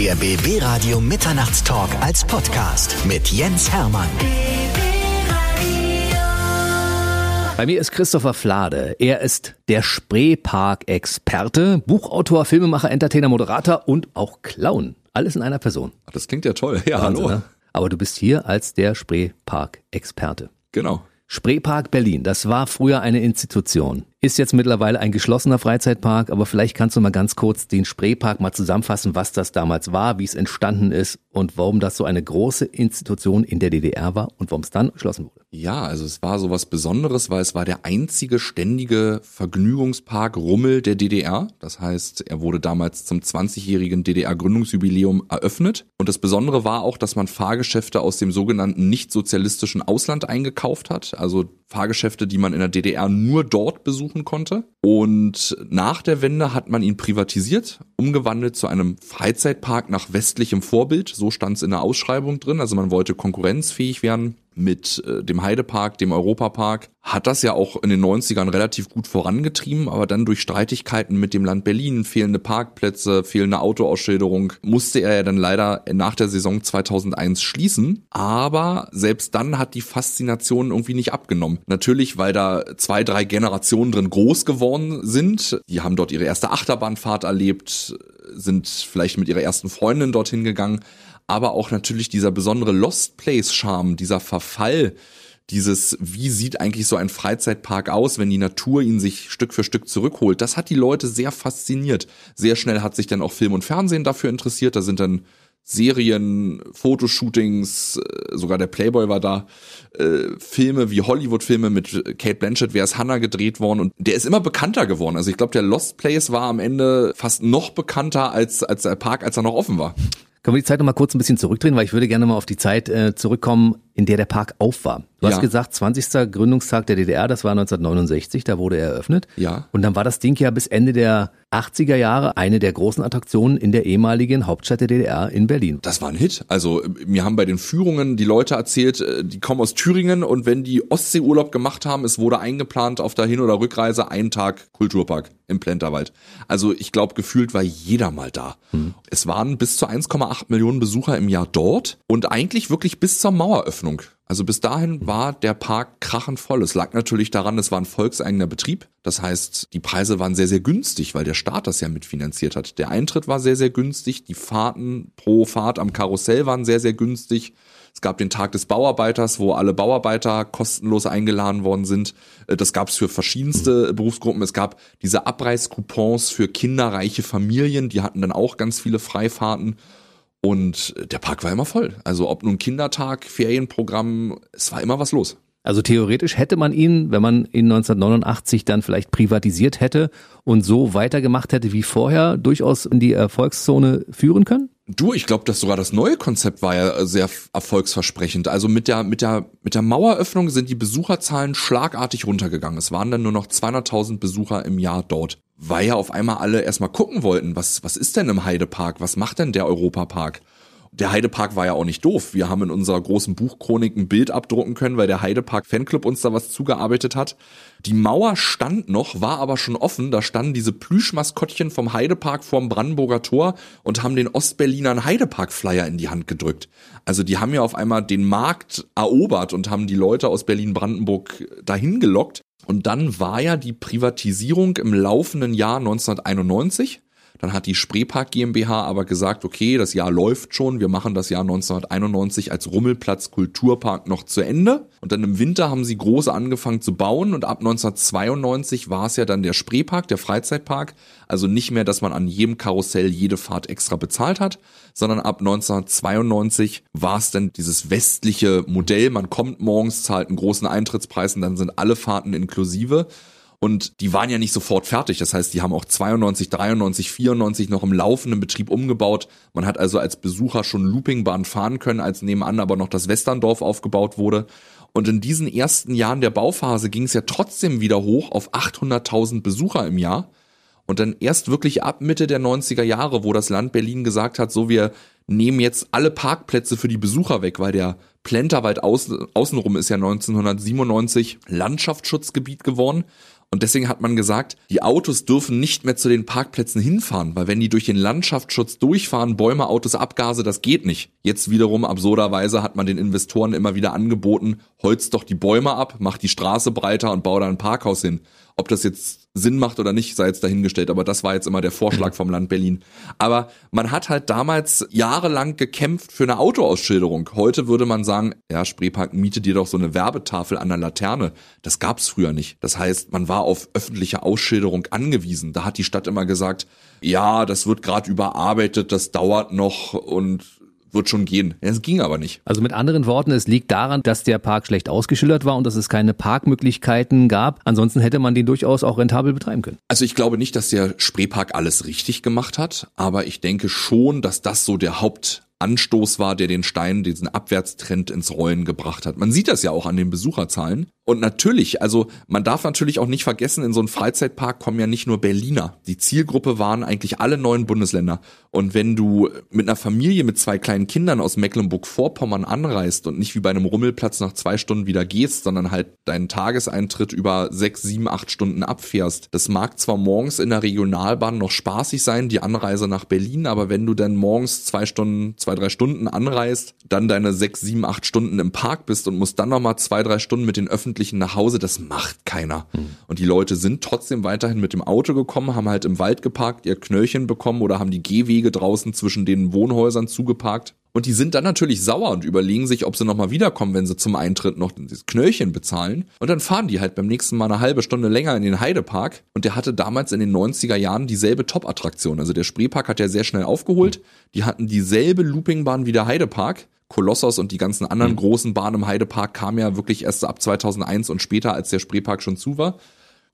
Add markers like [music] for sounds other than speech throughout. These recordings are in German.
Der BB Radio Mitternachtstalk als Podcast mit Jens Hermann. Bei mir ist Christopher Flade. Er ist der Spreepark-Experte, Buchautor, Filmemacher, Entertainer, Moderator und auch Clown. Alles in einer Person. Das klingt ja toll. Ja, Wahnsinn, hallo. ne? Aber du bist hier als der Spreepark-Experte. Genau. Spreepark Berlin, das war früher eine Institution. Ist jetzt mittlerweile ein geschlossener Freizeitpark, aber vielleicht kannst du mal ganz kurz den Spreepark mal zusammenfassen, was das damals war, wie es entstanden ist und warum das so eine große Institution in der DDR war und warum es dann geschlossen wurde. Ja, also es war so was Besonderes, weil es war der einzige ständige Vergnügungspark Rummel der DDR. Das heißt, er wurde damals zum 20-jährigen DDR-Gründungsjubiläum eröffnet. Und das Besondere war auch, dass man Fahrgeschäfte aus dem sogenannten nicht-sozialistischen Ausland eingekauft hat. Also Fahrgeschäfte, die man in der DDR nur dort besuchen konnte. Und nach der Wende hat man ihn privatisiert, umgewandelt zu einem Freizeitpark nach westlichem Vorbild. So stand es in der Ausschreibung drin. Also man wollte konkurrenzfähig werden mit äh, dem Heidepark, dem Europapark. Hat das ja auch in den 90ern relativ gut vorangetrieben, aber dann durch Streitigkeiten mit dem Land Berlin, fehlende Parkplätze, fehlende Autoausschilderung, musste er ja dann leider nach der Saison 2001 schließen. Aber selbst dann hat die Faszination irgendwie nicht abgenommen. Natürlich, weil da zwei, drei Generationen drin groß geworden sind. Die haben dort ihre erste Achterbahnfahrt erlebt, sind vielleicht mit ihrer ersten Freundin dorthin gegangen aber auch natürlich dieser besondere Lost Place Charme, dieser Verfall, dieses, wie sieht eigentlich so ein Freizeitpark aus, wenn die Natur ihn sich Stück für Stück zurückholt, das hat die Leute sehr fasziniert. Sehr schnell hat sich dann auch Film und Fernsehen dafür interessiert, da sind dann Serien, Fotoshootings, äh, sogar der Playboy war da, äh, Filme wie Hollywood-Filme mit Kate Blanchett, wer ist Hannah gedreht worden und der ist immer bekannter geworden. Also ich glaube, der Lost Place war am Ende fast noch bekannter als, als der Park, als er noch offen war. Können wir die Zeit noch mal kurz ein bisschen zurückdrehen, weil ich würde gerne mal auf die Zeit äh, zurückkommen, in der der Park auf war. Du Ja. hast gesagt, 20. Gründungstag der DDR, das war 1969, da wurde er eröffnet. Ja. Und dann war das Ding ja bis Ende der 80er Jahre eine der großen Attraktionen in der ehemaligen Hauptstadt der DDR in Berlin. Das war ein Hit. Also mir haben bei den Führungen die Leute erzählt, äh, die kommen aus Thüringen und wenn die Ostseeurlaub gemacht haben, es wurde eingeplant auf der Hin- oder Rückreise ein Tag Kulturpark im Plenterwald. Also ich glaube, gefühlt war jeder mal da. Es waren bis zu 1,8 Millionen Besucher im Jahr dort und eigentlich wirklich bis zur Maueröffnung. Also bis dahin war der Park krachend voll. Es lag natürlich daran, es war ein volkseigener Betrieb. Das heißt, die Preise waren sehr, sehr günstig, weil der Staat das ja mitfinanziert hat. Der Eintritt war sehr, sehr günstig. Die Fahrten pro Fahrt am Karussell waren sehr, sehr günstig. Es gab den Tag des Bauarbeiters, wo alle Bauarbeiter kostenlos eingeladen worden sind. Äh, Das gab es für verschiedenste Berufsgruppen. Es gab diese Abreißcoupons für kinderreiche Familien, die hatten dann auch ganz viele Freifahrten. Und der Park war immer voll. Also ob nun Kindertag, Ferienprogramm, es war immer was los. Also theoretisch hätte man ihn, wenn man ihn 1989 dann vielleicht privatisiert hätte und so weitergemacht hätte wie vorher, durchaus in die Erfolgszone führen können? Du, ich glaube, dass sogar das neue Konzept war ja sehr erfolgsversprechend. Also mit der mit der mit der Maueröffnung sind die Besucherzahlen schlagartig runtergegangen. Es waren dann nur noch 200.000 Besucher im Jahr dort, weil ja auf einmal alle erstmal gucken wollten, was was ist denn im Heidepark? Was macht denn der Europapark? Der Heidepark war ja auch nicht doof. Wir haben in unserer großen Buchchronik ein Bild abdrucken können, weil der Heidepark Fanclub uns da was zugearbeitet hat. Die Mauer stand noch, war aber schon offen. Da standen diese Plüschmaskottchen vom Heidepark vorm Brandenburger Tor und haben den Ostberlinern Heidepark-Flyer in die Hand gedrückt. Also die haben ja auf einmal den Markt erobert und haben die Leute aus Berlin-Brandenburg dahin gelockt. Und dann war ja die Privatisierung im laufenden Jahr 1991. Dann hat die Spreepark GmbH aber gesagt, okay, das Jahr läuft schon, wir machen das Jahr 1991 als Rummelplatz Kulturpark noch zu Ende. Und dann im Winter haben sie groß angefangen zu bauen und ab 1992 war es ja dann der Spreepark, der Freizeitpark. Also nicht mehr, dass man an jedem Karussell jede Fahrt extra bezahlt hat, sondern ab 1992 war es dann dieses westliche Modell. Man kommt morgens, zahlt einen großen Eintrittspreis und dann sind alle Fahrten inklusive. Und die waren ja nicht sofort fertig. Das heißt, die haben auch 92, 93, 94 noch im laufenden Betrieb umgebaut. Man hat also als Besucher schon Loopingbahn fahren können, als nebenan aber noch das Westerndorf aufgebaut wurde. Und in diesen ersten Jahren der Bauphase ging es ja trotzdem wieder hoch auf 800.000 Besucher im Jahr. Und dann erst wirklich ab Mitte der 90er Jahre, wo das Land Berlin gesagt hat, so wir nehmen jetzt alle Parkplätze für die Besucher weg, weil der Plenterwald außen, außenrum ist ja 1997 Landschaftsschutzgebiet geworden. Und deswegen hat man gesagt, die Autos dürfen nicht mehr zu den Parkplätzen hinfahren, weil wenn die durch den Landschaftsschutz durchfahren, Bäume, Autos, Abgase, das geht nicht. Jetzt wiederum absurderweise hat man den Investoren immer wieder angeboten, holzt doch die Bäume ab, macht die Straße breiter und bau da ein Parkhaus hin. Ob das jetzt Sinn macht oder nicht, sei jetzt dahingestellt, aber das war jetzt immer der Vorschlag [laughs] vom Land Berlin. Aber man hat halt damals jahrelang gekämpft für eine Autoausschilderung. Heute würde man sagen, ja, Spreepark, miete dir doch so eine Werbetafel an der Laterne. Das gab's früher nicht. Das heißt, man war auf öffentliche Ausschilderung angewiesen. Da hat die Stadt immer gesagt, ja, das wird gerade überarbeitet, das dauert noch und wird schon gehen. Es ging aber nicht. Also mit anderen Worten, es liegt daran, dass der Park schlecht ausgeschildert war und dass es keine Parkmöglichkeiten gab. Ansonsten hätte man den durchaus auch rentabel betreiben können. Also ich glaube nicht, dass der Spreepark alles richtig gemacht hat, aber ich denke schon, dass das so der Haupt Anstoß war, der den Stein, diesen Abwärtstrend ins Rollen gebracht hat. Man sieht das ja auch an den Besucherzahlen. Und natürlich, also man darf natürlich auch nicht vergessen, in so einen Freizeitpark kommen ja nicht nur Berliner. Die Zielgruppe waren eigentlich alle neuen Bundesländer. Und wenn du mit einer Familie mit zwei kleinen Kindern aus Mecklenburg-Vorpommern anreist und nicht wie bei einem Rummelplatz nach zwei Stunden wieder gehst, sondern halt deinen Tageseintritt über sechs, sieben, acht Stunden abfährst, das mag zwar morgens in der Regionalbahn noch spaßig sein, die Anreise nach Berlin, aber wenn du dann morgens zwei Stunden, drei Stunden anreist, dann deine sechs, sieben, acht Stunden im Park bist und musst dann nochmal zwei, drei Stunden mit den öffentlichen nach Hause, das macht keiner. Mhm. Und die Leute sind trotzdem weiterhin mit dem Auto gekommen, haben halt im Wald geparkt, ihr Knöllchen bekommen oder haben die Gehwege draußen zwischen den Wohnhäusern zugeparkt. Und die sind dann natürlich sauer und überlegen sich, ob sie nochmal wiederkommen, wenn sie zum Eintritt noch das Knöllchen bezahlen. Und dann fahren die halt beim nächsten Mal eine halbe Stunde länger in den Heidepark. Und der hatte damals in den 90er Jahren dieselbe Top-Attraktion. Also der Spreepark hat ja sehr schnell aufgeholt. Die hatten dieselbe Loopingbahn wie der Heidepark. Kolossos und die ganzen anderen mhm. großen Bahnen im Heidepark kamen ja wirklich erst ab 2001 und später, als der Spreepark schon zu war.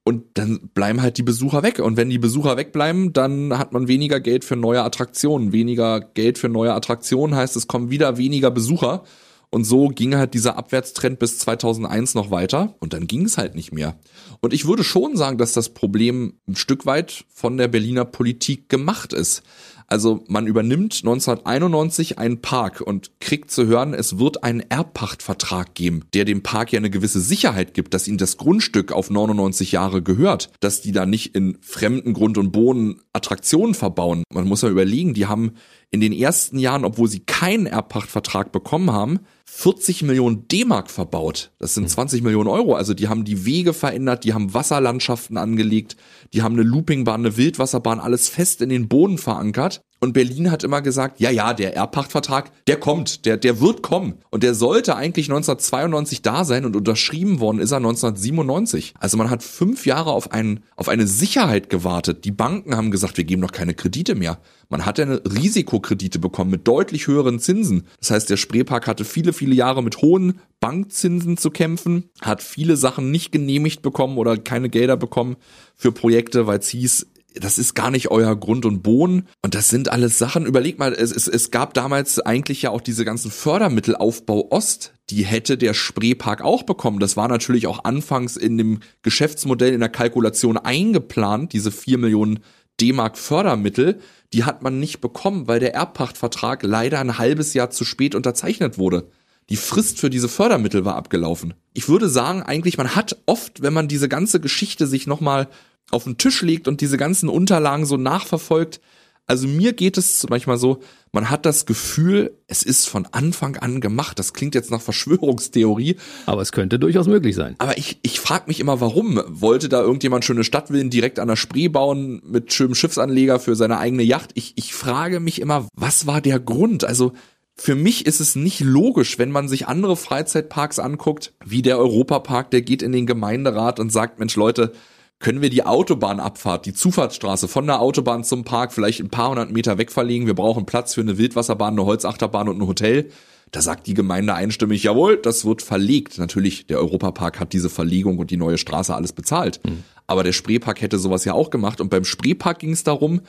Und dann bleiben halt die Besucher weg. Und wenn die Besucher wegbleiben, dann hat man weniger Geld für neue Attraktionen. Weniger Geld für neue Attraktionen heißt, es kommen wieder weniger Besucher. Und so ging halt dieser Abwärtstrend bis 2001 noch weiter. Und dann ging es halt nicht mehr. Und ich würde schon sagen, dass das Problem ein Stück weit von der Berliner Politik gemacht ist. Also man übernimmt 1991 einen Park und kriegt zu hören, es wird einen Erbpachtvertrag geben, der dem Park ja eine gewisse Sicherheit gibt, dass ihnen das Grundstück auf 99 Jahre gehört, dass die da nicht in fremden Grund und Boden Attraktionen verbauen. Man muss ja überlegen, die haben in den ersten Jahren, obwohl sie keinen Erbpachtvertrag bekommen haben, 40 Millionen D-Mark verbaut. Das sind 20 hm. Millionen Euro. Also die haben die Wege verändert, die haben Wasserlandschaften angelegt, die haben eine Loopingbahn, eine Wildwasserbahn, alles fest in den Boden verankert. Und Berlin hat immer gesagt, ja, ja, der Erbpachtvertrag, der kommt, der, der wird kommen. Und der sollte eigentlich 1992 da sein und unterschrieben worden ist er 1997. Also man hat fünf Jahre auf, einen, auf eine Sicherheit gewartet. Die Banken haben gesagt, wir geben noch keine Kredite mehr. Man hat eine Risikokredite bekommen mit deutlich höheren Zinsen. Das heißt, der Spreepark hatte viele, viele Jahre mit hohen Bankzinsen zu kämpfen, hat viele Sachen nicht genehmigt bekommen oder keine Gelder bekommen für Projekte, weil es hieß, das ist gar nicht euer Grund und Boden. Und das sind alles Sachen, überleg mal, es, es, es gab damals eigentlich ja auch diese ganzen Fördermittelaufbau Ost, die hätte der Spreepark auch bekommen. Das war natürlich auch anfangs in dem Geschäftsmodell in der Kalkulation eingeplant, diese vier Millionen D-Mark Fördermittel, die hat man nicht bekommen, weil der Erbpachtvertrag leider ein halbes Jahr zu spät unterzeichnet wurde. Die Frist für diese Fördermittel war abgelaufen. Ich würde sagen, eigentlich, man hat oft, wenn man diese ganze Geschichte sich nochmal auf den Tisch legt und diese ganzen Unterlagen so nachverfolgt, also mir geht es manchmal so, man hat das Gefühl, es ist von Anfang an gemacht. Das klingt jetzt nach Verschwörungstheorie. Aber es könnte durchaus möglich sein. Aber ich, ich frage mich immer, warum? Wollte da irgendjemand schöne Stadtvillen direkt an der Spree bauen mit schönem Schiffsanleger für seine eigene Yacht? Ich, ich frage mich immer, was war der Grund? Also für mich ist es nicht logisch, wenn man sich andere Freizeitparks anguckt, wie der Europapark, der geht in den Gemeinderat und sagt, Mensch Leute, können wir die Autobahnabfahrt, die Zufahrtsstraße von der Autobahn zum Park vielleicht ein paar hundert Meter weg verlegen. Wir brauchen Platz für eine Wildwasserbahn, eine Holzachterbahn und ein Hotel. Da sagt die Gemeinde einstimmig, jawohl, das wird verlegt. Natürlich, der Europapark hat diese Verlegung und die neue Straße alles bezahlt. Mhm. Aber der Spreepark hätte sowas ja auch gemacht. Und beim Spreepark ging es darum,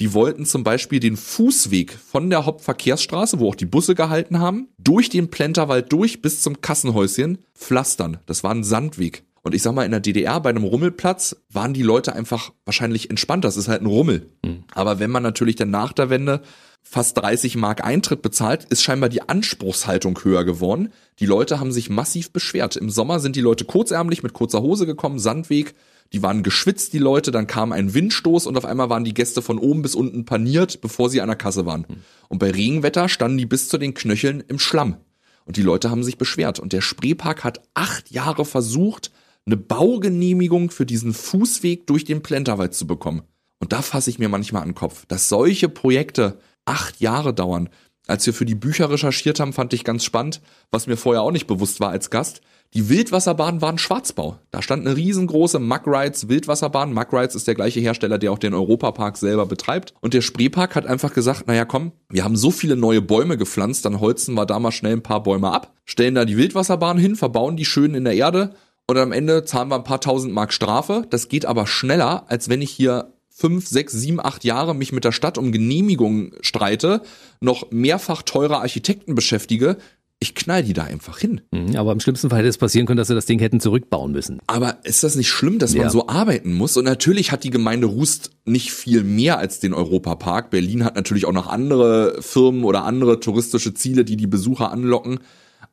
die wollten zum Beispiel den Fußweg von der Hauptverkehrsstraße, wo auch die Busse gehalten haben, durch den Plenterwald durch bis zum Kassenhäuschen pflastern. Das war ein Sandweg. Und ich sag mal, in der DDR bei einem Rummelplatz waren die Leute einfach wahrscheinlich entspannt. Das ist halt ein Rummel. Mhm. Aber wenn man natürlich dann nach der Wende fast 30 Mark Eintritt bezahlt, ist scheinbar die Anspruchshaltung höher geworden. Die Leute haben sich massiv beschwert. Im Sommer sind die Leute kurzärmlich mit kurzer Hose gekommen, Sandweg, die waren geschwitzt, die Leute, dann kam ein Windstoß und auf einmal waren die Gäste von oben bis unten paniert, bevor sie an der Kasse waren. Und bei Regenwetter standen die bis zu den Knöcheln im Schlamm. Und die Leute haben sich beschwert. Und der Spreepark hat acht Jahre versucht, eine Baugenehmigung für diesen Fußweg durch den Plenterwald zu bekommen. Und da fasse ich mir manchmal an den Kopf, dass solche Projekte acht Jahre dauern. Als wir für die Bücher recherchiert haben, fand ich ganz spannend, was mir vorher auch nicht bewusst war als Gast. Die Wildwasserbahn war ein Schwarzbau. Da stand eine riesengroße Mug Wildwasserbahn. Mug ist der gleiche Hersteller, der auch den Europapark selber betreibt. Und der Spreepark hat einfach gesagt, naja komm, wir haben so viele neue Bäume gepflanzt, dann holzen wir da mal schnell ein paar Bäume ab, stellen da die Wildwasserbahn hin, verbauen die schön in der Erde und am Ende zahlen wir ein paar tausend Mark Strafe. Das geht aber schneller, als wenn ich hier fünf, sechs, sieben, acht Jahre mich mit der Stadt um Genehmigungen streite, noch mehrfach teure Architekten beschäftige, ich knall die da einfach hin. Mhm, aber im schlimmsten Fall hätte es passieren können, dass sie das Ding hätten zurückbauen müssen. Aber ist das nicht schlimm, dass ja. man so arbeiten muss? Und natürlich hat die Gemeinde Rust nicht viel mehr als den Europapark. Berlin hat natürlich auch noch andere Firmen oder andere touristische Ziele, die die Besucher anlocken.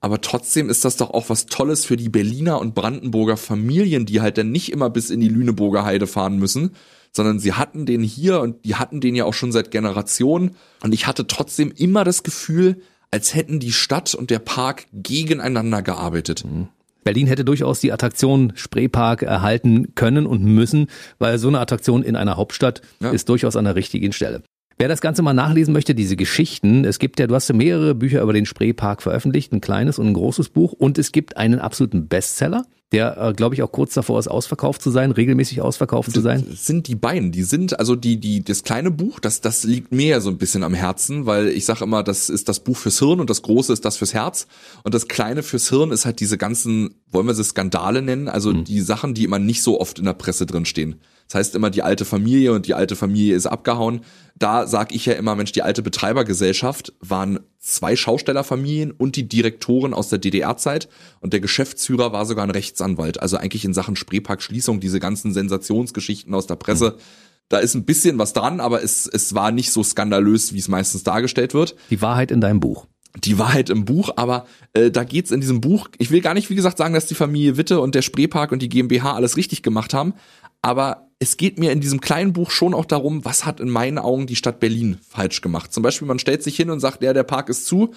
Aber trotzdem ist das doch auch was Tolles für die Berliner und Brandenburger Familien, die halt dann nicht immer bis in die Lüneburger Heide fahren müssen, sondern sie hatten den hier und die hatten den ja auch schon seit Generationen. Und ich hatte trotzdem immer das Gefühl, als hätten die Stadt und der Park gegeneinander gearbeitet. Mhm. Berlin hätte durchaus die Attraktion Spreepark erhalten können und müssen, weil so eine Attraktion in einer Hauptstadt ja. ist durchaus an der richtigen Stelle. Wer das Ganze mal nachlesen möchte, diese Geschichten, es gibt ja, du hast ja mehrere Bücher über den Spreepark veröffentlicht, ein kleines und ein großes Buch und es gibt einen absoluten Bestseller, der, äh, glaube ich, auch kurz davor ist, ausverkauft zu sein, regelmäßig ausverkauft zu sein. Das sind die beiden, die sind, also die, die, das kleine Buch, das, das liegt mir ja so ein bisschen am Herzen, weil ich sage immer, das ist das Buch fürs Hirn und das große ist das fürs Herz. Und das kleine fürs Hirn ist halt diese ganzen, wollen wir sie Skandale nennen, also mhm. die Sachen, die immer nicht so oft in der Presse drin stehen. Das heißt immer die alte Familie und die alte Familie ist abgehauen. Da sag ich ja immer, Mensch, die alte Betreibergesellschaft waren zwei Schaustellerfamilien und die Direktoren aus der DDR-Zeit und der Geschäftsführer war sogar ein Rechtsanwalt. Also eigentlich in Sachen Spreepark-Schließung, diese ganzen Sensationsgeschichten aus der Presse. Mhm. Da ist ein bisschen was dran, aber es, es war nicht so skandalös, wie es meistens dargestellt wird. Die Wahrheit in deinem Buch die Wahrheit im Buch, aber äh, da geht's in diesem Buch, ich will gar nicht, wie gesagt, sagen, dass die Familie Witte und der Spreepark und die GmbH alles richtig gemacht haben, aber es geht mir in diesem kleinen Buch schon auch darum, was hat in meinen Augen die Stadt Berlin falsch gemacht. Zum Beispiel, man stellt sich hin und sagt, ja, der Park ist zu,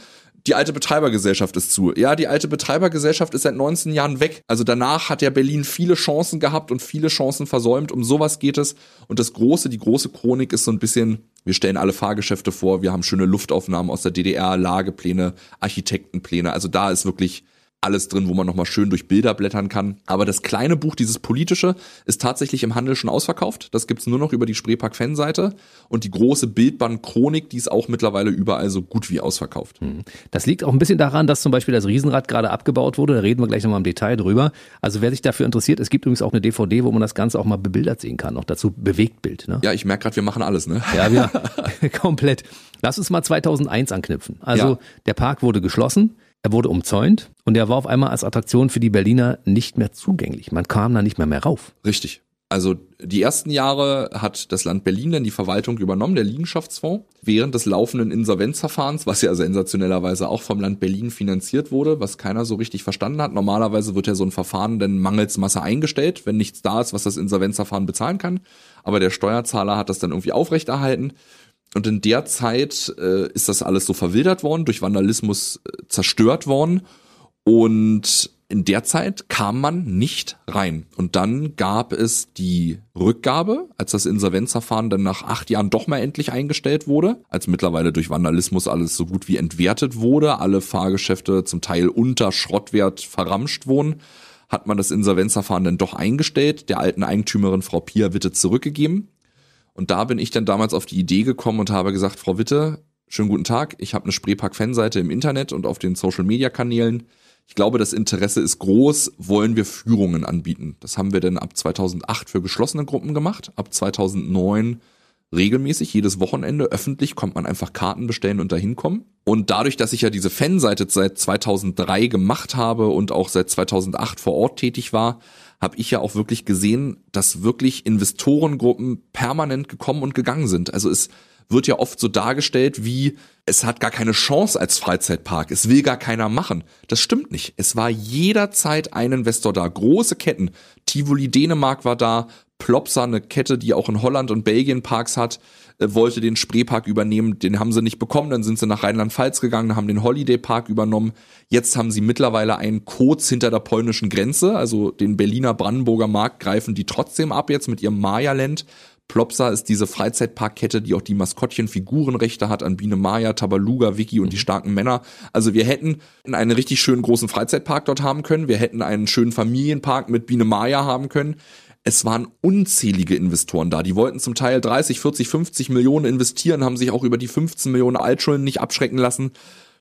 die alte Betreibergesellschaft ist zu. Ja, die alte Betreibergesellschaft ist seit 19 Jahren weg. Also danach hat ja Berlin viele Chancen gehabt und viele Chancen versäumt. Um sowas geht es. Und das große, die große Chronik ist so ein bisschen, wir stellen alle Fahrgeschäfte vor, wir haben schöne Luftaufnahmen aus der DDR, Lagepläne, Architektenpläne. Also da ist wirklich alles drin, wo man nochmal schön durch Bilder blättern kann. Aber das kleine Buch, dieses politische, ist tatsächlich im Handel schon ausverkauft. Das gibt's nur noch über die Spreepark-Fanseite. Und die große Bildband-Chronik, die ist auch mittlerweile überall so gut wie ausverkauft. Hm. Das liegt auch ein bisschen daran, dass zum Beispiel das Riesenrad gerade abgebaut wurde. Da reden wir gleich nochmal im Detail drüber. Also wer sich dafür interessiert, es gibt übrigens auch eine DVD, wo man das Ganze auch mal bebildert sehen kann. Noch dazu Bewegtbild. Ne? Ja, ich merke gerade, wir machen alles, ne? Ja, ja, [laughs] [laughs] komplett. Lass uns mal 2001 anknüpfen. Also ja. der Park wurde geschlossen. Er wurde umzäunt und er war auf einmal als Attraktion für die Berliner nicht mehr zugänglich. Man kam da nicht mehr mehr rauf. Richtig. Also die ersten Jahre hat das Land Berlin dann die Verwaltung übernommen, der Liegenschaftsfonds, während des laufenden Insolvenzverfahrens, was ja sensationellerweise auch vom Land Berlin finanziert wurde, was keiner so richtig verstanden hat. Normalerweise wird ja so ein Verfahren dann mangels Masse eingestellt, wenn nichts da ist, was das Insolvenzverfahren bezahlen kann. Aber der Steuerzahler hat das dann irgendwie aufrechterhalten. Und in der Zeit äh, ist das alles so verwildert worden, durch Vandalismus äh, zerstört worden. Und in der Zeit kam man nicht rein. Und dann gab es die Rückgabe, als das Insolvenzverfahren dann nach acht Jahren doch mal endlich eingestellt wurde, als mittlerweile durch Vandalismus alles so gut wie entwertet wurde, alle Fahrgeschäfte zum Teil unter Schrottwert verramscht wurden, hat man das Insolvenzverfahren dann doch eingestellt, der alten Eigentümerin Frau Pia Witte zurückgegeben. Und da bin ich dann damals auf die Idee gekommen und habe gesagt, Frau Witte, schönen guten Tag. Ich habe eine Spreepark-Fanseite im Internet und auf den Social-Media-Kanälen. Ich glaube, das Interesse ist groß, wollen wir Führungen anbieten. Das haben wir dann ab 2008 für geschlossene Gruppen gemacht, ab 2009 regelmäßig, jedes Wochenende öffentlich kommt man einfach Karten bestellen und dahin kommen. Und dadurch, dass ich ja diese Fanseite seit 2003 gemacht habe und auch seit 2008 vor Ort tätig war, habe ich ja auch wirklich gesehen, dass wirklich Investorengruppen permanent gekommen und gegangen sind. Also es wird ja oft so dargestellt wie, es hat gar keine Chance als Freizeitpark, es will gar keiner machen. Das stimmt nicht. Es war jederzeit ein Investor da, große Ketten. Tivoli Dänemark war da, Plopsa, eine Kette, die auch in Holland und Belgien Parks hat, äh, wollte den Spreepark übernehmen, den haben sie nicht bekommen, dann sind sie nach Rheinland-Pfalz gegangen, haben den Holiday Park übernommen. Jetzt haben sie mittlerweile einen Koz hinter der polnischen Grenze, also den Berliner Brandenburger Markt greifen die trotzdem ab jetzt mit ihrem Maya-Land. Plopsa ist diese Freizeitparkkette, die auch die Maskottchen-Figurenrechte hat an Biene Maya, Tabaluga, Vicky und die starken Männer. Also wir hätten einen richtig schönen großen Freizeitpark dort haben können. Wir hätten einen schönen Familienpark mit Biene Maya haben können es waren unzählige Investoren da. Die wollten zum Teil 30, 40, 50 Millionen investieren, haben sich auch über die 15 Millionen Altschulden nicht abschrecken lassen.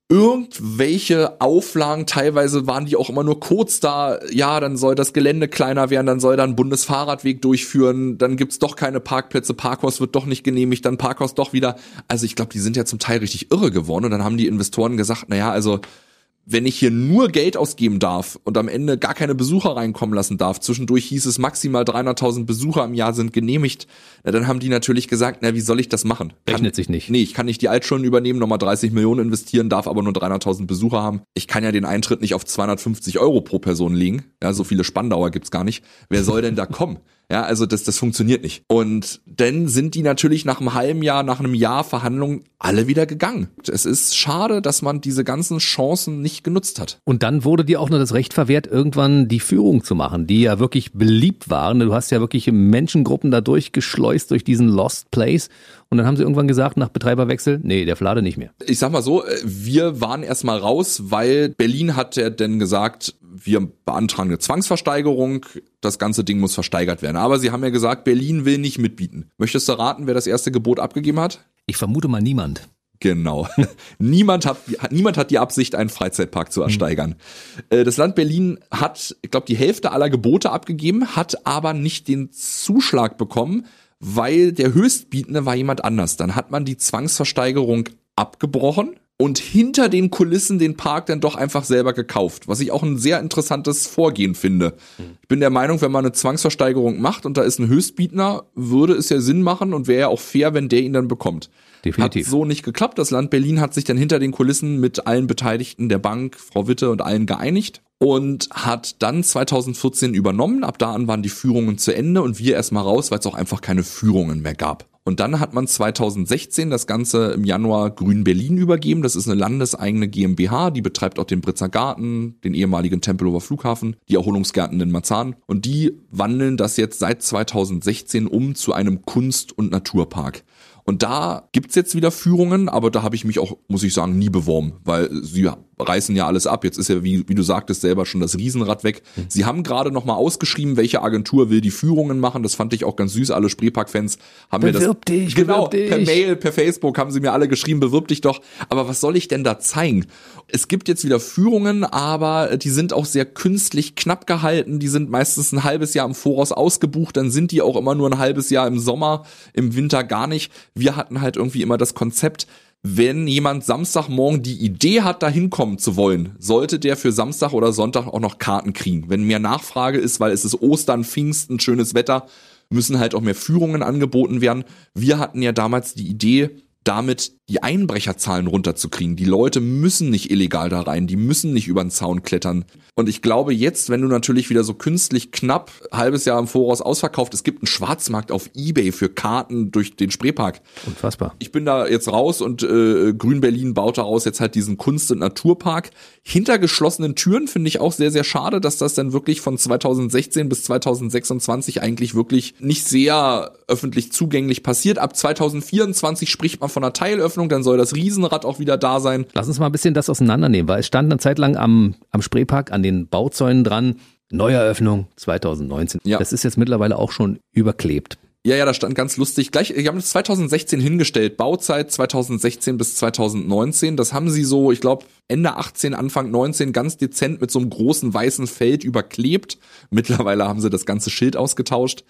Irgendwelche Auflagen, teilweise waren die auch immer nur kurz da. Ja, dann soll das Gelände kleiner werden, dann soll da ein Bundesfahrradweg durchführen, dann gibt's doch keine Parkplätze, Parkhaus wird doch nicht genehmigt, dann Parkhaus doch wieder. Also ich glaube, die sind ja zum Teil richtig irre geworden und dann haben die Investoren gesagt, naja, also wenn ich hier nur Geld ausgeben darf und am Ende gar keine Besucher reinkommen lassen darf, zwischendurch hieß es maximal 300.000 Besucher im Jahr sind genehmigt, na, dann haben die natürlich gesagt, na, wie soll ich das machen? Kann, Rechnet sich nicht. Nee, ich kann nicht die Altschulden übernehmen, nochmal 30 Millionen investieren, darf aber nur 300.000 Besucher haben. Ich kann ja den Eintritt nicht auf 250 Euro pro Person legen. Ja, so viele Spandauer gibt's gar nicht. Wer soll denn da kommen? Ja, also das, das funktioniert nicht. Und dann sind die natürlich nach einem halben Jahr, nach einem Jahr Verhandlungen alle wieder gegangen. Es ist schade, dass man diese ganzen Chancen nicht genutzt hat. Und dann wurde dir auch nur das Recht verwehrt, irgendwann die Führung zu machen, die ja wirklich beliebt waren. Du hast ja wirklich Menschengruppen da durchgeschleust durch diesen Lost Place. Und dann haben sie irgendwann gesagt, nach Betreiberwechsel, nee, der Flade nicht mehr. Ich sag mal so, äh, wir waren erstmal raus, weil Berlin hat ja dann gesagt, wir beantragen eine Zwangsversteigerung, das ganze Ding muss versteigert werden. Aber sie haben ja gesagt, Berlin will nicht mitbieten. Möchtest du raten, wer das erste Gebot abgegeben hat? Ich vermute mal niemand. Genau. [laughs] niemand, hat, niemand hat die Absicht, einen Freizeitpark zu ersteigern. Hm. Das Land Berlin hat, ich glaube, die Hälfte aller Gebote abgegeben, hat aber nicht den Zuschlag bekommen, weil der Höchstbietende war jemand anders. Dann hat man die Zwangsversteigerung abgebrochen und hinter den Kulissen den Park dann doch einfach selber gekauft, was ich auch ein sehr interessantes Vorgehen finde. Ich bin der Meinung, wenn man eine Zwangsversteigerung macht und da ist ein Höchstbietner, würde es ja Sinn machen und wäre ja auch fair, wenn der ihn dann bekommt. Definitiv. Hat so nicht geklappt. Das Land Berlin hat sich dann hinter den Kulissen mit allen Beteiligten der Bank, Frau Witte und allen geeinigt und hat dann 2014 übernommen. Ab da an waren die Führungen zu Ende und wir erstmal raus, weil es auch einfach keine Führungen mehr gab. Und dann hat man 2016 das Ganze im Januar Grün Berlin übergeben. Das ist eine landeseigene GmbH, die betreibt auch den Britzer Garten, den ehemaligen Tempelhofer Flughafen, die Erholungsgärten in Marzahn. Und die wandeln das jetzt seit 2016 um zu einem Kunst- und Naturpark. Und da gibt's jetzt wieder Führungen, aber da habe ich mich auch, muss ich sagen, nie beworben, weil sie reißen ja alles ab. Jetzt ist ja, wie, wie du sagtest, selber schon das Riesenrad weg. Mhm. Sie haben gerade nochmal ausgeschrieben, welche Agentur will die Führungen machen. Das fand ich auch ganz süß. Alle Spreepark-Fans haben bewirb mir das. Dich, genau, dich. per Mail, per Facebook haben sie mir alle geschrieben, bewirb dich doch. Aber was soll ich denn da zeigen? Es gibt jetzt wieder Führungen, aber die sind auch sehr künstlich knapp gehalten. Die sind meistens ein halbes Jahr im Voraus ausgebucht. Dann sind die auch immer nur ein halbes Jahr im Sommer, im Winter gar nicht. Wir hatten halt irgendwie immer das Konzept, wenn jemand Samstagmorgen die Idee hat, da hinkommen zu wollen, sollte der für Samstag oder Sonntag auch noch Karten kriegen. Wenn mehr Nachfrage ist, weil es ist Ostern, Pfingsten, schönes Wetter, müssen halt auch mehr Führungen angeboten werden. Wir hatten ja damals die Idee, damit die Einbrecherzahlen runterzukriegen. Die Leute müssen nicht illegal da rein, die müssen nicht über den Zaun klettern. Und ich glaube jetzt, wenn du natürlich wieder so künstlich knapp halbes Jahr im Voraus ausverkauft, es gibt einen Schwarzmarkt auf Ebay für Karten durch den Spreepark. Unfassbar. Ich bin da jetzt raus und äh, Grün Berlin baut daraus jetzt halt diesen Kunst- und Naturpark. Hinter geschlossenen Türen finde ich auch sehr, sehr schade, dass das dann wirklich von 2016 bis 2026 eigentlich wirklich nicht sehr öffentlich zugänglich passiert. Ab 2024 spricht man von einer Teilöffnung dann soll das Riesenrad auch wieder da sein. Lass uns mal ein bisschen das auseinandernehmen, weil es stand eine Zeit lang am, am Spreepark an den Bauzäunen dran. Neueröffnung 2019. Ja. Das ist jetzt mittlerweile auch schon überklebt. Ja, ja, da stand ganz lustig. Gleich, die haben das 2016 hingestellt. Bauzeit 2016 bis 2019. Das haben sie so, ich glaube, Ende 18, Anfang 19 ganz dezent mit so einem großen weißen Feld überklebt. Mittlerweile haben sie das ganze Schild ausgetauscht.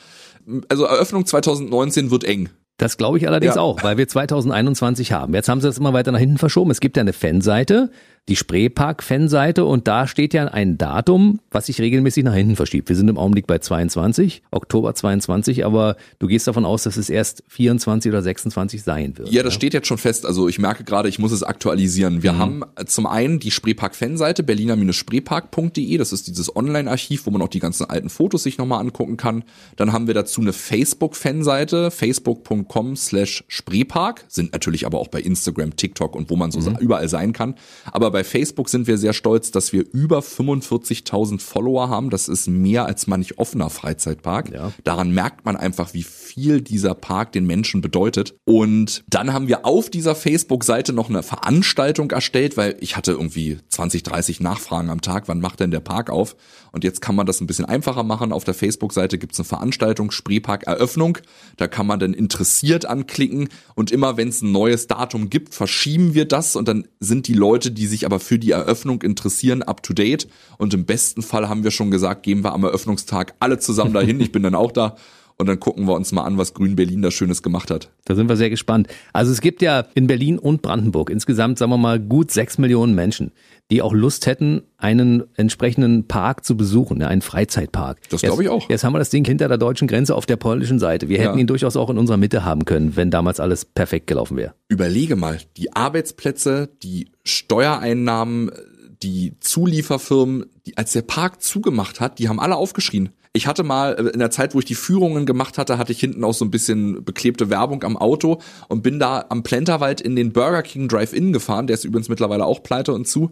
Also Eröffnung 2019 wird eng. Das glaube ich allerdings ja. auch, weil wir 2021 haben. Jetzt haben sie das immer weiter nach hinten verschoben. Es gibt ja eine Fanseite, die Spreepark-Fanseite und da steht ja ein Datum, was sich regelmäßig nach hinten verschiebt. Wir sind im Augenblick bei 22, Oktober 22, aber du gehst davon aus, dass es erst 24 oder 26 sein wird. Ja, das ja? steht jetzt schon fest. Also ich merke gerade, ich muss es aktualisieren. Wir mhm. haben zum einen die Spreepark-Fanseite berliner-spreepark.de. Das ist dieses Online-Archiv, wo man auch die ganzen alten Fotos sich nochmal angucken kann. Dann haben wir dazu eine Facebook-Fanseite, facebook.com slash Spreepark. Sind natürlich aber auch bei Instagram, TikTok und wo man so mhm. überall sein kann. Aber bei Facebook sind wir sehr stolz, dass wir über 45.000 Follower haben. Das ist mehr als manch offener Freizeitpark. Ja. Daran merkt man einfach, wie viel dieser Park den Menschen bedeutet. Und dann haben wir auf dieser Facebook-Seite noch eine Veranstaltung erstellt, weil ich hatte irgendwie 20, 30 Nachfragen am Tag, wann macht denn der Park auf? Und jetzt kann man das ein bisschen einfacher machen. Auf der Facebook-Seite gibt es eine Veranstaltung, Spreepark Eröffnung. Da kann man dann interessiert anklicken und immer wenn es ein neues Datum gibt, verschieben wir das und dann sind die Leute, die aber für die Eröffnung interessieren, up to date. Und im besten Fall haben wir schon gesagt, gehen wir am Eröffnungstag alle zusammen dahin. Ich bin dann auch da und dann gucken wir uns mal an, was Grün Berlin da Schönes gemacht hat. Da sind wir sehr gespannt. Also es gibt ja in Berlin und Brandenburg insgesamt, sagen wir mal, gut sechs Millionen Menschen, die auch Lust hätten, einen entsprechenden Park zu besuchen, einen Freizeitpark. Das glaube ich auch. Jetzt haben wir das Ding hinter der deutschen Grenze auf der polnischen Seite. Wir hätten ja. ihn durchaus auch in unserer Mitte haben können, wenn damals alles perfekt gelaufen wäre. Überlege mal, die Arbeitsplätze, die Steuereinnahmen, die Zulieferfirmen, die, als der Park zugemacht hat, die haben alle aufgeschrien. Ich hatte mal äh, in der Zeit, wo ich die Führungen gemacht hatte, hatte ich hinten auch so ein bisschen beklebte Werbung am Auto und bin da am Plenterwald in den Burger King Drive-In gefahren. Der ist übrigens mittlerweile auch pleite und zu.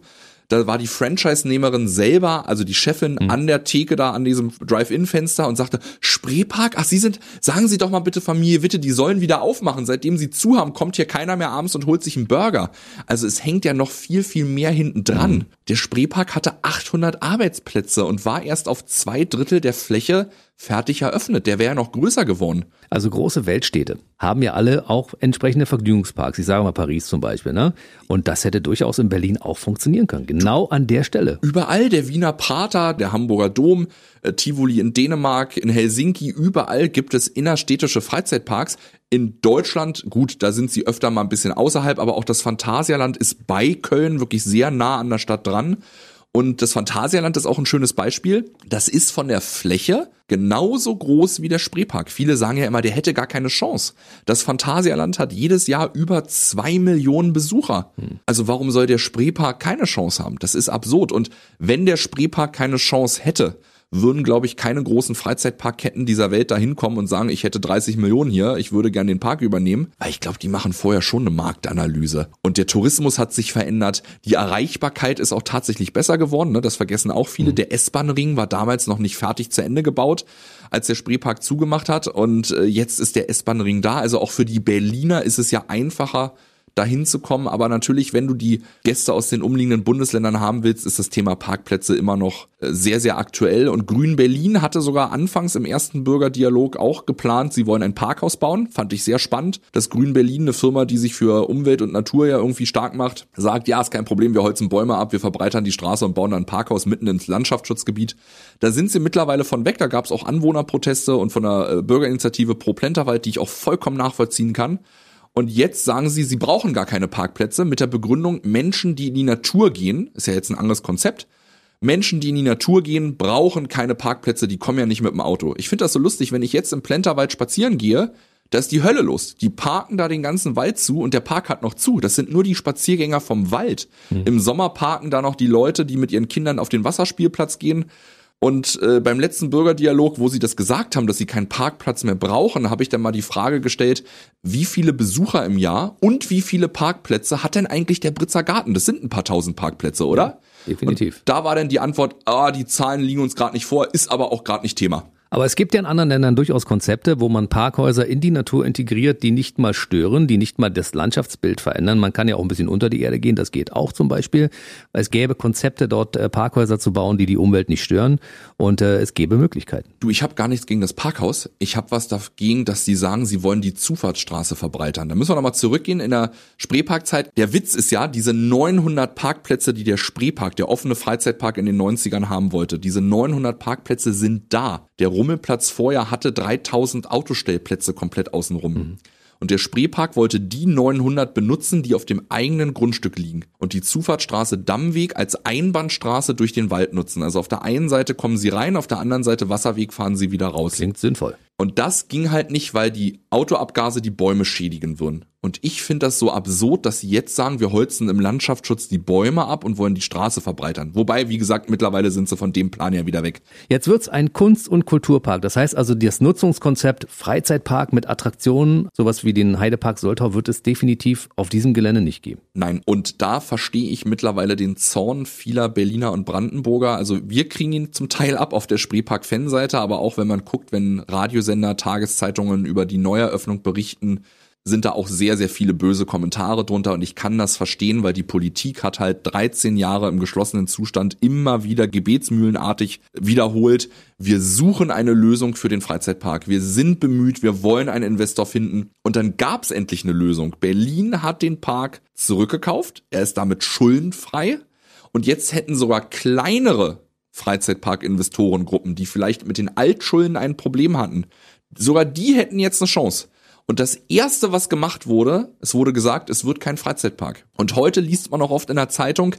Da war die Franchise-Nehmerin selber, also die Chefin mhm. an der Theke da an diesem Drive-In-Fenster und sagte, Spreepark? Ach, Sie sind, sagen Sie doch mal bitte Familie Witte, die sollen wieder aufmachen. Seitdem Sie zu haben, kommt hier keiner mehr abends und holt sich einen Burger. Also es hängt ja noch viel, viel mehr hinten dran. Mhm. Der Spreepark hatte 800 Arbeitsplätze und war erst auf zwei Drittel der Fläche fertig eröffnet. Der wäre ja noch größer geworden. Also große Weltstädte haben ja alle auch entsprechende Vergnügungsparks. Ich sage mal Paris zum Beispiel, ne? Und das hätte durchaus in Berlin auch funktionieren können. Genau an der Stelle. Überall der Wiener Prater, der Hamburger Dom, äh, Tivoli in Dänemark, in Helsinki, überall gibt es innerstädtische Freizeitparks. In Deutschland, gut, da sind sie öfter mal ein bisschen außerhalb, aber auch das Phantasialand ist bei Köln wirklich sehr nah an der Stadt dran. Und das Phantasialand ist auch ein schönes Beispiel. Das ist von der Fläche genauso groß wie der Spreepark. Viele sagen ja immer, der hätte gar keine Chance. Das Phantasialand hat jedes Jahr über zwei Millionen Besucher. Also warum soll der Spreepark keine Chance haben? Das ist absurd. Und wenn der Spreepark keine Chance hätte, würden, glaube ich, keine großen Freizeitparkketten dieser Welt da hinkommen und sagen, ich hätte 30 Millionen hier, ich würde gern den Park übernehmen. Weil ich glaube, die machen vorher schon eine Marktanalyse. Und der Tourismus hat sich verändert. Die Erreichbarkeit ist auch tatsächlich besser geworden. Ne? Das vergessen auch viele. Mhm. Der S-Bahn-Ring war damals noch nicht fertig zu Ende gebaut, als der Spreepark zugemacht hat. Und äh, jetzt ist der S-Bahn-Ring da. Also auch für die Berliner ist es ja einfacher, dahin zu kommen. Aber natürlich, wenn du die Gäste aus den umliegenden Bundesländern haben willst, ist das Thema Parkplätze immer noch äh, sehr, sehr aktuell. Und Grün Berlin hatte sogar anfangs im ersten Bürgerdialog auch geplant, sie wollen ein Parkhaus bauen. Fand ich sehr spannend, dass Grün Berlin, eine Firma, die sich für Umwelt und Natur ja irgendwie stark macht, sagt, ja, ist kein Problem, wir holzen Bäume ab, wir verbreitern die Straße und bauen dann ein Parkhaus mitten ins Landschaftsschutzgebiet. Da sind sie mittlerweile von weg. Da gab es auch Anwohnerproteste und von der äh, Bürgerinitiative Pro Plenterwald, die ich auch vollkommen nachvollziehen kann. Und jetzt sagen sie, sie brauchen gar keine Parkplätze mit der Begründung, Menschen, die in die Natur gehen, ist ja jetzt ein anderes Konzept, Menschen, die in die Natur gehen, brauchen keine Parkplätze, die kommen ja nicht mit dem Auto. Ich finde das so lustig, wenn ich jetzt im Plenterwald spazieren gehe, da ist die Hölle los. Die parken da den ganzen Wald zu und der Park hat noch zu. Das sind nur die Spaziergänger vom Wald. Mhm. Im Sommer parken da noch die Leute, die mit ihren Kindern auf den Wasserspielplatz gehen und äh, beim letzten Bürgerdialog, wo sie das gesagt haben, dass sie keinen Parkplatz mehr brauchen, habe ich dann mal die Frage gestellt, wie viele Besucher im Jahr und wie viele Parkplätze hat denn eigentlich der Britzer Garten? Das sind ein paar tausend Parkplätze, oder? Ja, definitiv. Und da war dann die Antwort, ah, die Zahlen liegen uns gerade nicht vor, ist aber auch gerade nicht Thema. Aber es gibt ja in anderen Ländern durchaus Konzepte, wo man Parkhäuser in die Natur integriert, die nicht mal stören, die nicht mal das Landschaftsbild verändern. Man kann ja auch ein bisschen unter die Erde gehen, das geht auch zum Beispiel. Es gäbe Konzepte, dort äh, Parkhäuser zu bauen, die die Umwelt nicht stören und äh, es gäbe Möglichkeiten. Du, ich habe gar nichts gegen das Parkhaus. Ich habe was dagegen, dass sie sagen, sie wollen die Zufahrtsstraße verbreitern. Da müssen wir nochmal zurückgehen in der Spreeparkzeit. Der Witz ist ja, diese 900 Parkplätze, die der Spreepark, der offene Freizeitpark in den 90ern haben wollte, diese 900 Parkplätze sind da. Der Rummelplatz vorher hatte 3000 Autostellplätze komplett außenrum. Mhm. Und der Spreepark wollte die 900 benutzen, die auf dem eigenen Grundstück liegen. Und die Zufahrtsstraße Dammweg als Einbahnstraße durch den Wald nutzen. Also auf der einen Seite kommen sie rein, auf der anderen Seite Wasserweg fahren sie wieder raus. Klingt sinnvoll. Und das ging halt nicht, weil die Autoabgase die Bäume schädigen würden. Und ich finde das so absurd, dass sie jetzt sagen, wir holzen im Landschaftsschutz die Bäume ab und wollen die Straße verbreitern. Wobei, wie gesagt, mittlerweile sind sie von dem Plan ja wieder weg. Jetzt wird's ein Kunst- und Kulturpark. Das heißt also, das Nutzungskonzept Freizeitpark mit Attraktionen, sowas wie den Heidepark Soltau, wird es definitiv auf diesem Gelände nicht geben. Nein, und da verstehe ich mittlerweile den Zorn vieler Berliner und Brandenburger. Also wir kriegen ihn zum Teil ab auf der Spreepark-Fanseite, aber auch wenn man guckt, wenn Radiosender, Tageszeitungen über die Neueröffnung berichten, sind da auch sehr, sehr viele böse Kommentare drunter. Und ich kann das verstehen, weil die Politik hat halt 13 Jahre im geschlossenen Zustand immer wieder gebetsmühlenartig wiederholt, wir suchen eine Lösung für den Freizeitpark, wir sind bemüht, wir wollen einen Investor finden. Und dann gab es endlich eine Lösung. Berlin hat den Park zurückgekauft, er ist damit schuldenfrei. Und jetzt hätten sogar kleinere Freizeitpark-Investorengruppen, die vielleicht mit den Altschulden ein Problem hatten, sogar die hätten jetzt eine Chance. Und das erste, was gemacht wurde, es wurde gesagt, es wird kein Freizeitpark. Und heute liest man auch oft in der Zeitung,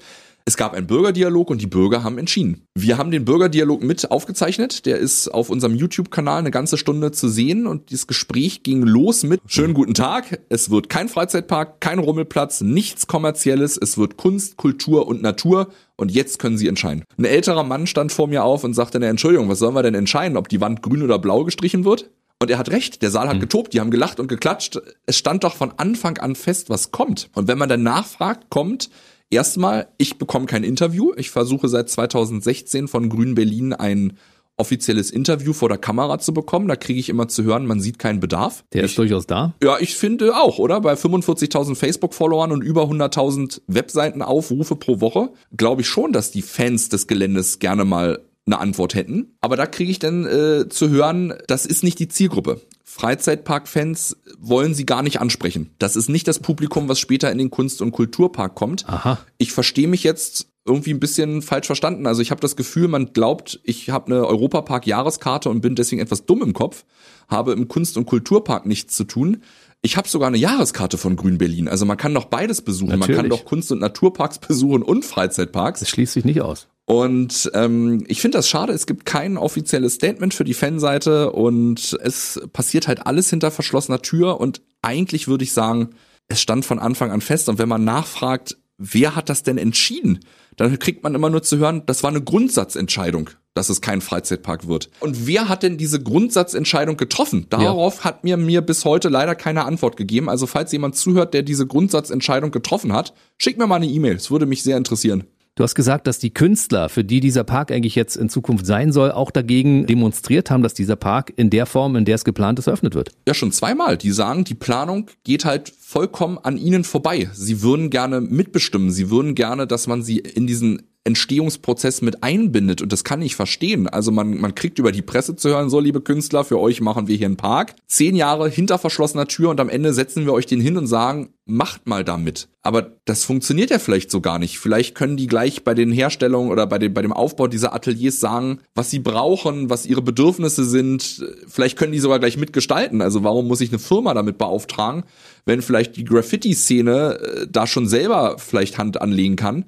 es gab einen Bürgerdialog und die Bürger haben entschieden. Wir haben den Bürgerdialog mit aufgezeichnet. Der ist auf unserem YouTube-Kanal eine ganze Stunde zu sehen und dieses Gespräch ging los mit schönen guten Tag. Es wird kein Freizeitpark, kein Rummelplatz, nichts kommerzielles. Es wird Kunst, Kultur und Natur. Und jetzt können Sie entscheiden. Ein älterer Mann stand vor mir auf und sagte, ne, Entschuldigung, was sollen wir denn entscheiden, ob die Wand grün oder blau gestrichen wird? Und er hat recht, der Saal hat mhm. getobt, die haben gelacht und geklatscht. Es stand doch von Anfang an fest, was kommt. Und wenn man dann nachfragt, kommt erstmal, ich bekomme kein Interview. Ich versuche seit 2016 von Grün Berlin ein offizielles Interview vor der Kamera zu bekommen. Da kriege ich immer zu hören, man sieht keinen Bedarf. Der ich, ist durchaus da. Ja, ich finde auch, oder? Bei 45.000 Facebook-Followern und über 100.000 Webseitenaufrufe pro Woche glaube ich schon, dass die Fans des Geländes gerne mal eine Antwort hätten. Aber da kriege ich dann äh, zu hören, das ist nicht die Zielgruppe. Freizeitpark-Fans wollen sie gar nicht ansprechen. Das ist nicht das Publikum, was später in den Kunst- und Kulturpark kommt. Aha. Ich verstehe mich jetzt irgendwie ein bisschen falsch verstanden. Also ich habe das Gefühl, man glaubt, ich habe eine Europapark-Jahreskarte und bin deswegen etwas dumm im Kopf, habe im Kunst- und Kulturpark nichts zu tun. Ich habe sogar eine Jahreskarte von Grün Berlin. Also man kann doch beides besuchen. Natürlich. Man kann doch Kunst- und Naturparks [laughs] besuchen und Freizeitparks. Das schließt sich nicht aus. Und ähm, ich finde das schade, es gibt kein offizielles Statement für die Fanseite und es passiert halt alles hinter verschlossener Tür und eigentlich würde ich sagen, es stand von Anfang an fest und wenn man nachfragt, wer hat das denn entschieden, dann kriegt man immer nur zu hören, das war eine Grundsatzentscheidung, dass es kein Freizeitpark wird. Und wer hat denn diese Grundsatzentscheidung getroffen? Darauf ja. hat mir mir bis heute leider keine Antwort gegeben. Also falls jemand zuhört, der diese Grundsatzentscheidung getroffen hat, schickt mir mal eine E-Mail. Es würde mich sehr interessieren. Du hast gesagt, dass die Künstler, für die dieser Park eigentlich jetzt in Zukunft sein soll, auch dagegen demonstriert haben, dass dieser Park in der Form, in der es geplant ist, eröffnet wird. Ja, schon zweimal. Die sagen, die Planung geht halt vollkommen an ihnen vorbei. Sie würden gerne mitbestimmen. Sie würden gerne, dass man sie in diesen Entstehungsprozess mit einbindet und das kann ich verstehen. Also man, man kriegt über die Presse zu hören, so liebe Künstler, für euch machen wir hier einen Park. Zehn Jahre hinter verschlossener Tür und am Ende setzen wir euch den hin und sagen, macht mal damit. Aber das funktioniert ja vielleicht so gar nicht. Vielleicht können die gleich bei den Herstellungen oder bei, den, bei dem Aufbau dieser Ateliers sagen, was sie brauchen, was ihre Bedürfnisse sind. Vielleicht können die sogar gleich mitgestalten. Also warum muss ich eine Firma damit beauftragen, wenn vielleicht die Graffiti-Szene äh, da schon selber vielleicht Hand anlegen kann?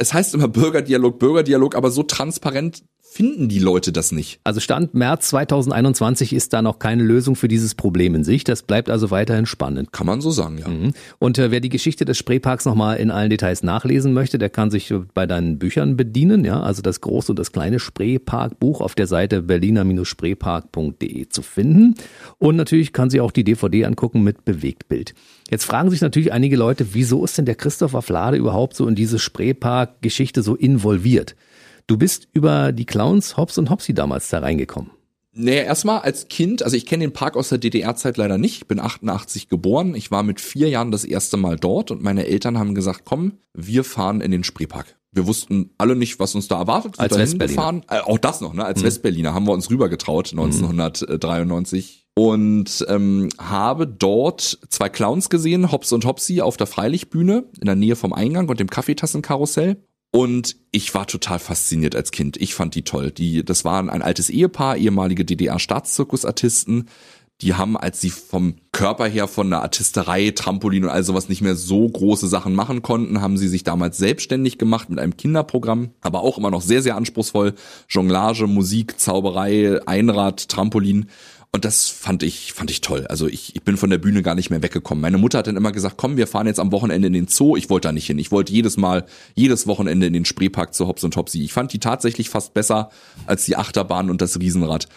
Es heißt immer Bürgerdialog, Bürgerdialog, aber so transparent finden die Leute das nicht. Also Stand März 2021 ist da noch keine Lösung für dieses Problem in sich. Das bleibt also weiterhin spannend. Kann man so sagen, ja. Mhm. Und äh, wer die Geschichte des Spreeparks nochmal in allen Details nachlesen möchte, der kann sich bei deinen Büchern bedienen. Ja, also das große und das kleine Spreepark-Buch auf der Seite berliner-spreepark.de zu finden. Und natürlich kann sie auch die DVD angucken mit Bewegtbild. Jetzt fragen sich natürlich einige Leute, wieso ist denn der Christopher Flade überhaupt so in diese Spreepark-Geschichte so involviert? Du bist über die Clowns Hobbs und Hopsy damals da reingekommen. Naja, erstmal als Kind, also ich kenne den Park aus der DDR-Zeit leider nicht. Ich bin 88 geboren. Ich war mit vier Jahren das erste Mal dort und meine Eltern haben gesagt, komm, wir fahren in den Spreepark. Wir wussten alle nicht, was uns da erwartet. Als Westberliner. Äh, auch das noch, ne? Als mhm. Westberliner haben wir uns rübergetraut 1993 mhm. und ähm, habe dort zwei Clowns gesehen, Hobbs und Hopsy auf der Freilichtbühne in der Nähe vom Eingang und dem Kaffeetassenkarussell und ich war total fasziniert als Kind. Ich fand die toll. Die, das waren ein altes Ehepaar, ehemalige DDR-Staatszirkusartisten. Die haben, als sie vom Körper her von einer Artisterei, Trampolin und all sowas nicht mehr so große Sachen machen konnten, haben sie sich damals selbstständig gemacht mit einem Kinderprogramm, aber auch immer noch sehr, sehr anspruchsvoll. Jonglage, Musik, Zauberei, Einrad, Trampolin. Und das fand ich, fand ich toll. Also ich, ich bin von der Bühne gar nicht mehr weggekommen. Meine Mutter hat dann immer gesagt, komm, wir fahren jetzt am Wochenende in den Zoo. Ich wollte da nicht hin. Ich wollte jedes Mal, jedes Wochenende in den Spreepark zu Hops und Topsy. Ich fand die tatsächlich fast besser als die Achterbahn und das Riesenrad.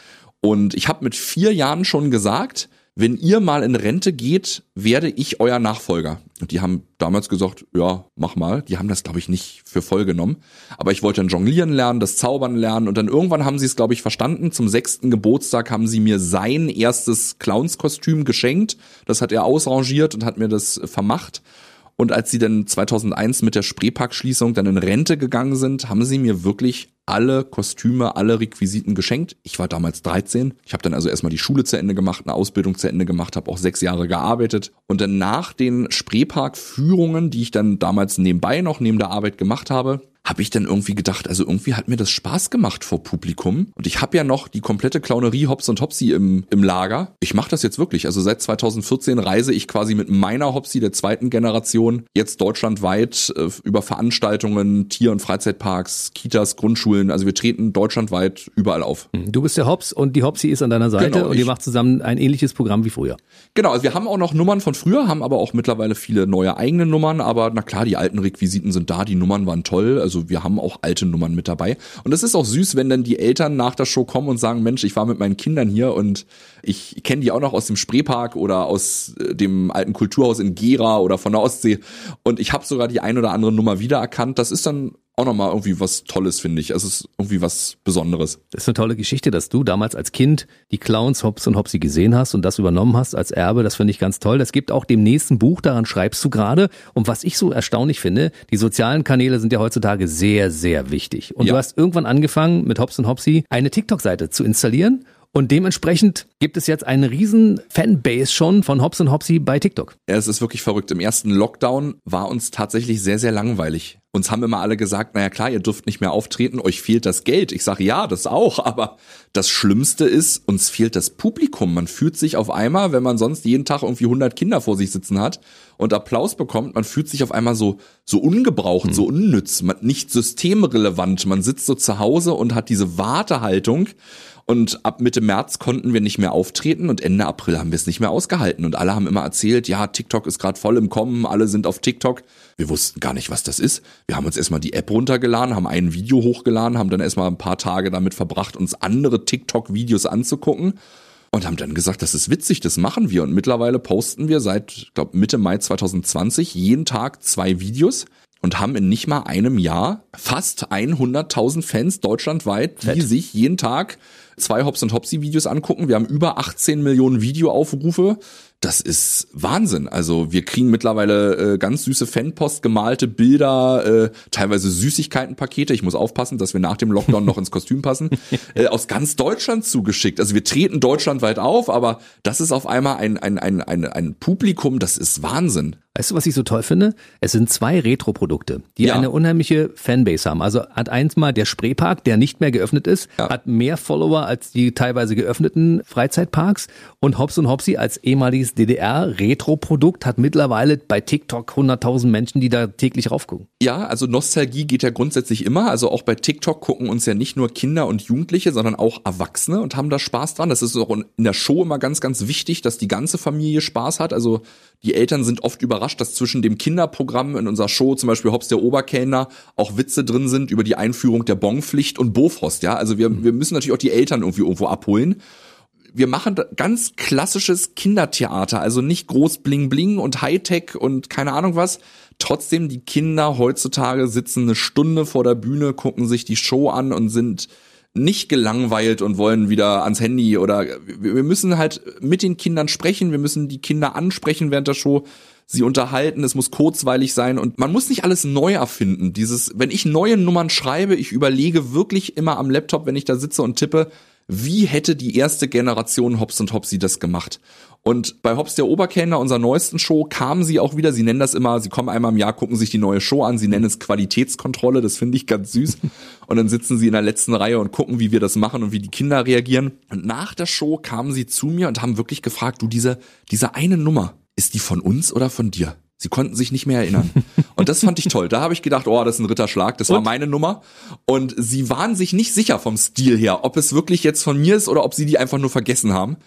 Und ich habe mit vier Jahren schon gesagt, wenn ihr mal in Rente geht, werde ich euer Nachfolger. Und die haben damals gesagt, ja, mach mal. Die haben das, glaube ich, nicht für voll genommen. Aber ich wollte dann jonglieren lernen, das Zaubern lernen. Und dann irgendwann haben sie es, glaube ich, verstanden. Zum sechsten Geburtstag haben sie mir sein erstes Clownskostüm geschenkt. Das hat er ausrangiert und hat mir das vermacht. Und als sie dann 2001 mit der Spreepark-Schließung dann in Rente gegangen sind, haben sie mir wirklich alle Kostüme, alle Requisiten geschenkt. Ich war damals 13. Ich habe dann also erstmal die Schule zu Ende gemacht, eine Ausbildung zu Ende gemacht, habe auch sechs Jahre gearbeitet. Und dann nach den Spreepark-Führungen, die ich dann damals nebenbei noch neben der Arbeit gemacht habe, habe ich dann irgendwie gedacht, also irgendwie hat mir das Spaß gemacht vor Publikum. Und ich habe ja noch die komplette Clownerie Hops und Hopsy im, im Lager. Ich mache das jetzt wirklich. Also seit 2014 reise ich quasi mit meiner Hopsy der zweiten Generation jetzt deutschlandweit äh, über Veranstaltungen, Tier- und Freizeitparks, Kitas, Grundschulen. Also wir treten deutschlandweit überall auf. Hm, du bist der Hops und die Hopsy ist an deiner Seite genau, und ihr macht zusammen ein ähnliches Programm wie früher. Genau, also wir haben auch noch Nummern von früher, haben aber auch mittlerweile viele neue eigene Nummern. Aber na klar, die alten Requisiten sind da, die Nummern waren toll. Also also wir haben auch alte Nummern mit dabei. Und es ist auch süß, wenn dann die Eltern nach der Show kommen und sagen, Mensch, ich war mit meinen Kindern hier und ich kenne die auch noch aus dem Spreepark oder aus äh, dem alten Kulturhaus in Gera oder von der Ostsee. Und ich habe sogar die ein oder andere Nummer wiedererkannt. Das ist dann auch nochmal irgendwie was Tolles, finde ich. Es ist irgendwie was Besonderes. Das ist eine tolle Geschichte, dass du damals als Kind die Clowns Hops und Hopsi gesehen hast und das übernommen hast als Erbe. Das finde ich ganz toll. Das gibt auch dem nächsten Buch, daran schreibst du gerade. Und was ich so erstaunlich finde, die sozialen Kanäle sind ja heutzutage sehr, sehr wichtig. Und ja. du hast irgendwann angefangen, mit Hops und Hopsi eine TikTok-Seite zu installieren und dementsprechend gibt es jetzt einen riesen Fanbase schon von Hops und Hopsy bei TikTok. Ja, es ist wirklich verrückt. Im ersten Lockdown war uns tatsächlich sehr, sehr langweilig. Uns haben immer alle gesagt, naja klar, ihr dürft nicht mehr auftreten, euch fehlt das Geld. Ich sage ja, das auch, [laughs] aber das Schlimmste ist, uns fehlt das Publikum. Man fühlt sich auf einmal, wenn man sonst jeden Tag irgendwie 100 Kinder vor sich sitzen hat und Applaus bekommt, man fühlt sich auf einmal so, so ungebraucht, hm. so unnütz, man, nicht systemrelevant. Man sitzt so zu Hause und hat diese Wartehaltung und ab Mitte März konnten wir nicht mehr auftreten und Ende April haben wir es nicht mehr ausgehalten. Und alle haben immer erzählt, ja, TikTok ist gerade voll im Kommen, alle sind auf TikTok. Wir wussten gar nicht, was das ist. Wir haben uns erstmal die App runtergeladen, haben ein Video hochgeladen, haben dann erstmal ein paar Tage damit verbracht, uns andere TikTok-Videos anzugucken und haben dann gesagt, das ist witzig, das machen wir. Und mittlerweile posten wir seit, glaube Mitte Mai 2020 jeden Tag zwei Videos und haben in nicht mal einem Jahr fast 100.000 Fans deutschlandweit, die Fett. sich jeden Tag zwei Hops und Hopsy Videos angucken. Wir haben über 18 Millionen Videoaufrufe. Das ist Wahnsinn. Also wir kriegen mittlerweile äh, ganz süße Fanpost, gemalte Bilder, äh, teilweise Süßigkeitenpakete. Ich muss aufpassen, dass wir nach dem Lockdown noch ins Kostüm passen. [laughs] Äh, aus ganz Deutschland zugeschickt. Also wir treten deutschlandweit auf, aber das ist auf einmal ein, ein, ein, ein, ein Publikum, das ist Wahnsinn. Weißt du, was ich so toll finde? Es sind zwei Retro-Produkte, die ja. eine unheimliche Fanbase haben. Also hat eins mal der Spreepark, der nicht mehr geöffnet ist, ja. hat mehr Follower als die teilweise geöffneten Freizeitparks und Hops und Hopsy als ehemaliges DDR-Retro-Produkt hat mittlerweile bei TikTok 100.000 Menschen, die da täglich raufgucken. Ja, also Nostalgie geht ja grundsätzlich immer. Also auch bei TikTok gucken uns ja nicht nur Kinder und Jugendliche, sondern auch Erwachsene und haben da Spaß dran. Das ist auch in der Show immer ganz, ganz wichtig, dass die ganze Familie Spaß hat. Also die Eltern sind oft überrascht, dass zwischen dem Kinderprogramm in unserer Show, zum Beispiel Hops der Oberkellner, auch Witze drin sind über die Einführung der Bonpflicht und Bofrost. Ja, also wir, wir müssen natürlich auch die Eltern irgendwie irgendwo abholen. Wir machen ganz klassisches Kindertheater, also nicht groß Bling Bling und Hightech und keine Ahnung was. Trotzdem, die Kinder heutzutage sitzen eine Stunde vor der Bühne, gucken sich die Show an und sind nicht gelangweilt und wollen wieder ans Handy oder wir müssen halt mit den Kindern sprechen, wir müssen die Kinder ansprechen während der Show, sie unterhalten, es muss kurzweilig sein und man muss nicht alles neu erfinden. Dieses, wenn ich neue Nummern schreibe, ich überlege wirklich immer am Laptop, wenn ich da sitze und tippe, wie hätte die erste Generation Hobbs und Hopsi das gemacht? Und bei Hobbs der Oberkellner, unserer neuesten Show, kamen sie auch wieder. Sie nennen das immer, sie kommen einmal im Jahr, gucken sich die neue Show an. Sie nennen es Qualitätskontrolle. Das finde ich ganz süß. [laughs] Und dann sitzen sie in der letzten Reihe und gucken, wie wir das machen und wie die Kinder reagieren. Und nach der Show kamen sie zu mir und haben wirklich gefragt, du, diese, diese eine Nummer, ist die von uns oder von dir? Sie konnten sich nicht mehr erinnern. [laughs] Und das fand ich [laughs] toll. Da habe ich gedacht, oh, das ist ein Ritterschlag, das war meine Nummer. Und sie waren sich nicht sicher vom Stil her, ob es wirklich jetzt von mir ist oder ob sie die einfach nur vergessen haben.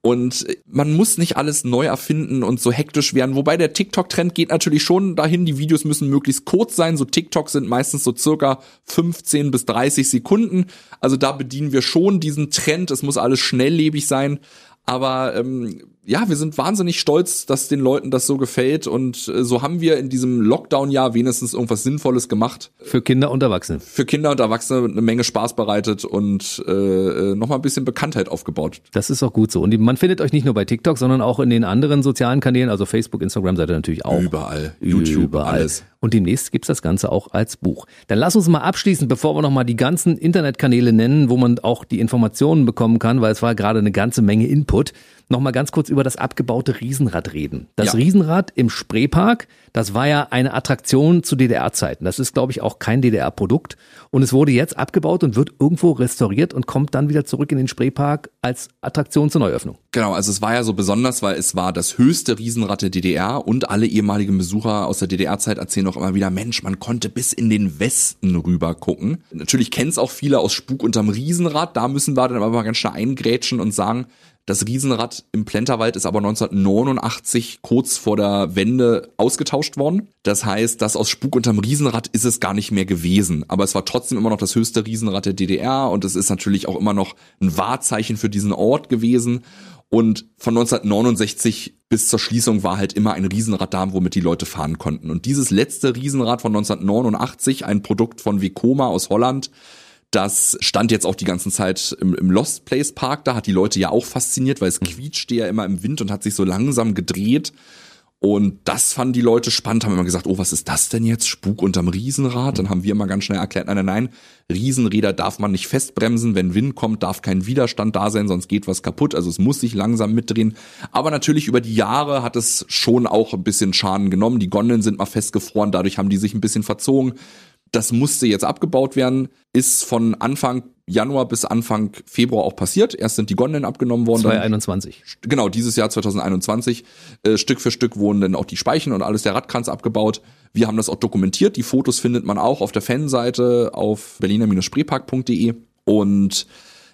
Und man muss nicht alles neu erfinden und so hektisch werden. Wobei der TikTok-Trend geht natürlich schon dahin. Die Videos müssen möglichst kurz sein. So TikTok sind meistens so circa 15 bis 30 Sekunden. Also da bedienen wir schon diesen Trend. Es muss alles schnelllebig sein. Aber ähm, ja, wir sind wahnsinnig stolz, dass den Leuten das so gefällt und äh, so haben wir in diesem Lockdown-Jahr wenigstens irgendwas Sinnvolles gemacht. Für Kinder und Erwachsene. Für Kinder und Erwachsene eine Menge Spaß bereitet und äh, äh nochmal ein bisschen Bekanntheit aufgebaut. Das ist auch gut so. Und man findet euch nicht nur bei TikTok, sondern auch in den anderen sozialen Kanälen, also Facebook, Instagram seid ihr natürlich auch. Überall. YouTube, Überall. alles. Und demnächst gibt's das Ganze auch als Buch. Dann lass uns mal abschließen, bevor wir nochmal die ganzen Internetkanäle nennen, wo man auch die Informationen bekommen kann, weil es war gerade eine ganze Menge Input nochmal ganz kurz über das abgebaute Riesenrad reden. Das ja. Riesenrad im Spreepark, das war ja eine Attraktion zu DDR-Zeiten. Das ist, glaube ich, auch kein DDR-Produkt. Und es wurde jetzt abgebaut und wird irgendwo restauriert und kommt dann wieder zurück in den Spreepark als Attraktion zur Neuöffnung. Genau, also es war ja so besonders, weil es war das höchste Riesenrad der DDR und alle ehemaligen Besucher aus der DDR-Zeit erzählen auch immer wieder, Mensch, man konnte bis in den Westen rüber gucken. Natürlich kennen es auch viele aus Spuk unterm Riesenrad. Da müssen wir dann aber mal ganz schnell eingrätschen und sagen, das Riesenrad im Plenterwald ist aber 1989 kurz vor der Wende ausgetauscht worden. Das heißt, das aus Spuk unterm Riesenrad ist es gar nicht mehr gewesen. Aber es war trotzdem immer noch das höchste Riesenrad der DDR und es ist natürlich auch immer noch ein Wahrzeichen für diesen Ort gewesen. Und von 1969 bis zur Schließung war halt immer ein Riesenrad da, womit die Leute fahren konnten. Und dieses letzte Riesenrad von 1989, ein Produkt von Vekoma aus Holland, das stand jetzt auch die ganze Zeit im, im, Lost Place Park da, hat die Leute ja auch fasziniert, weil es mhm. quietschte ja immer im Wind und hat sich so langsam gedreht. Und das fanden die Leute spannend, haben immer gesagt, oh, was ist das denn jetzt? Spuk unterm Riesenrad? Dann haben wir immer ganz schnell erklärt, nein, nein, nein, Riesenräder darf man nicht festbremsen. Wenn Wind kommt, darf kein Widerstand da sein, sonst geht was kaputt. Also es muss sich langsam mitdrehen. Aber natürlich über die Jahre hat es schon auch ein bisschen Schaden genommen. Die Gondeln sind mal festgefroren, dadurch haben die sich ein bisschen verzogen. Das musste jetzt abgebaut werden, ist von Anfang Januar bis Anfang Februar auch passiert. Erst sind die Gondeln abgenommen worden. 2021. Dann, genau, dieses Jahr 2021. Äh, Stück für Stück wurden dann auch die Speichen und alles der Radkranz abgebaut. Wir haben das auch dokumentiert. Die Fotos findet man auch auf der Fanseite auf berliner-spreepark.de. Und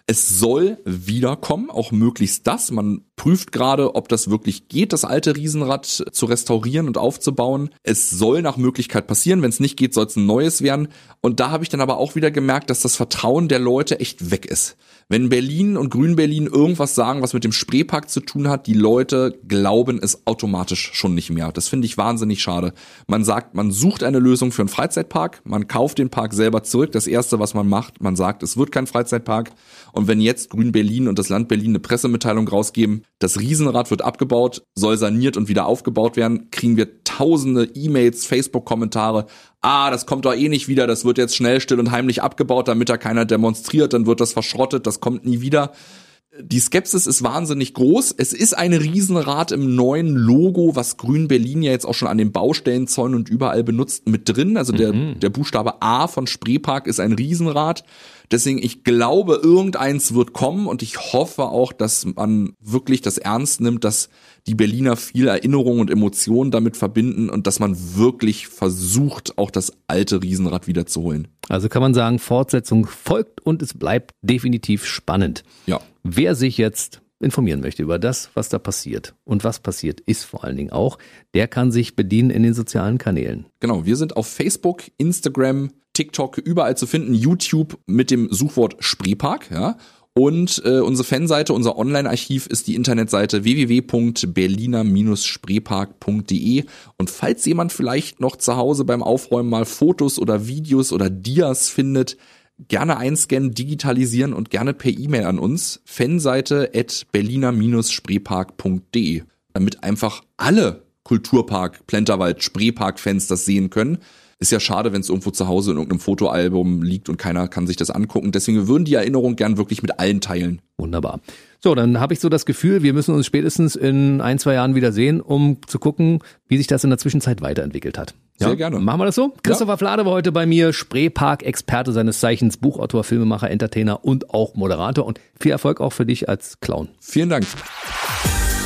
es soll wiederkommen, auch möglichst das. Man prüft gerade, ob das wirklich geht, das alte Riesenrad zu restaurieren und aufzubauen. Es soll nach Möglichkeit passieren. Wenn es nicht geht, soll es ein neues werden. Und da habe ich dann aber auch wieder gemerkt, dass das Vertrauen der Leute echt weg ist. Wenn Berlin und Grün-Berlin irgendwas sagen, was mit dem Spreepark zu tun hat, die Leute glauben es automatisch schon nicht mehr. Das finde ich wahnsinnig schade. Man sagt, man sucht eine Lösung für einen Freizeitpark, man kauft den Park selber zurück. Das erste, was man macht, man sagt, es wird kein Freizeitpark. Und wenn jetzt Grün-Berlin und das Land Berlin eine Pressemitteilung rausgeben, das Riesenrad wird abgebaut, soll saniert und wieder aufgebaut werden, kriegen wir tausende E-Mails, Facebook-Kommentare. Ah, das kommt doch eh nicht wieder, das wird jetzt schnell, still und heimlich abgebaut, damit da keiner demonstriert, dann wird das verschrottet, das kommt nie wieder die Skepsis ist wahnsinnig groß. Es ist ein Riesenrad im neuen Logo, was Grün Berlin ja jetzt auch schon an den Baustellenzäunen und überall benutzt, mit drin. Also der, mhm. der Buchstabe A von Spreepark ist ein Riesenrad. Deswegen, ich glaube, irgendeins wird kommen und ich hoffe auch, dass man wirklich das ernst nimmt, dass die Berliner viel Erinnerung und Emotionen damit verbinden und dass man wirklich versucht, auch das alte Riesenrad wiederzuholen. Also kann man sagen, Fortsetzung folgt und es bleibt definitiv spannend. Ja. Wer sich jetzt informieren möchte über das, was da passiert und was passiert ist vor allen Dingen auch, der kann sich bedienen in den sozialen Kanälen. Genau, wir sind auf Facebook, Instagram, TikTok überall zu finden, YouTube mit dem Suchwort Spreepark, ja. Und äh, unsere Fanseite, unser Online-Archiv ist die Internetseite www.berliner-spreepark.de. Und falls jemand vielleicht noch zu Hause beim Aufräumen mal Fotos oder Videos oder Dias findet, gerne einscannen, digitalisieren und gerne per E-Mail an uns. Fanseite at berliner-spreepark.de. Damit einfach alle Kulturpark, Plenterwald, Spreepark-Fans das sehen können. Ist ja schade, wenn es irgendwo zu Hause in irgendeinem Fotoalbum liegt und keiner kann sich das angucken. Deswegen wir würden die Erinnerung gern wirklich mit allen teilen. Wunderbar. So, dann habe ich so das Gefühl, wir müssen uns spätestens in ein, zwei Jahren wieder sehen, um zu gucken, wie sich das in der Zwischenzeit weiterentwickelt hat. Sehr ja? gerne. Machen wir das so? Christopher Flade war heute bei mir, Spreepark-Experte seines Zeichens, Buchautor, Filmemacher, Entertainer und auch Moderator. Und viel Erfolg auch für dich als Clown. Vielen Dank.